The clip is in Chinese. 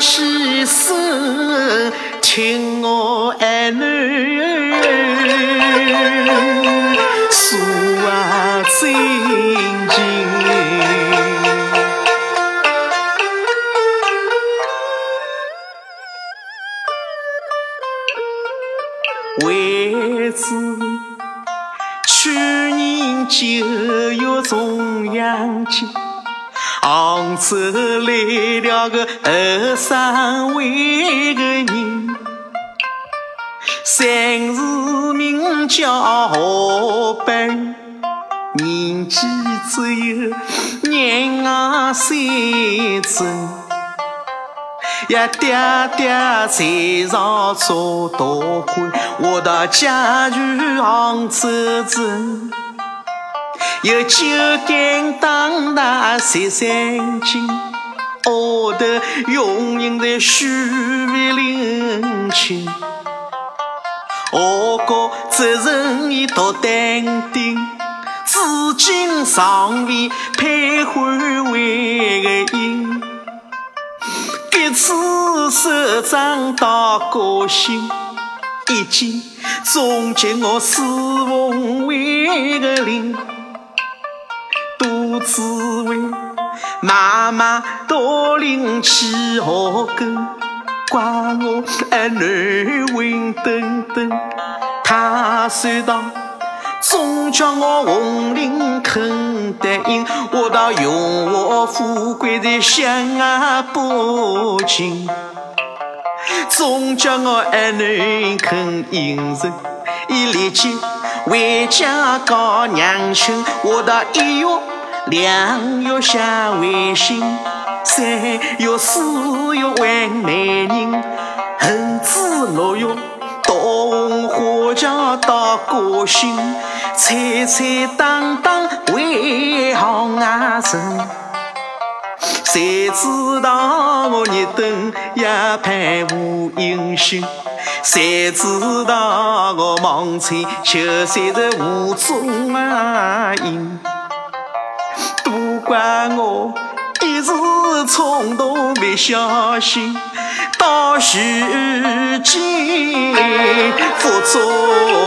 细声听我儿女诉啊心情。为子去年九月重阳节。杭州来了个后生会个人，姓氏名叫何本，年纪只有廿三整。呀，爹爹在上做大官，我到家住杭州城。有酒干当大十三斤，额头用印在虚伪领情。我哥责任已独担定，至今尚未配换为个因。这次首长到高兴，一见总结我四凤为个令。滋味，妈妈多领起学根，怪我儿女混沌沌。他算道，总叫我红领肯得应，我倒荣华富贵在乡下不近。总叫我儿女肯应承，一立即回家告娘亲，我倒一月。两月下微信，三月四月还媒人，后至六月到红花桥到高兴，彩彩当当为行外人。谁知道我日灯也盼无音信？谁知道我忙前就睡在无中啊小心，到如今复昨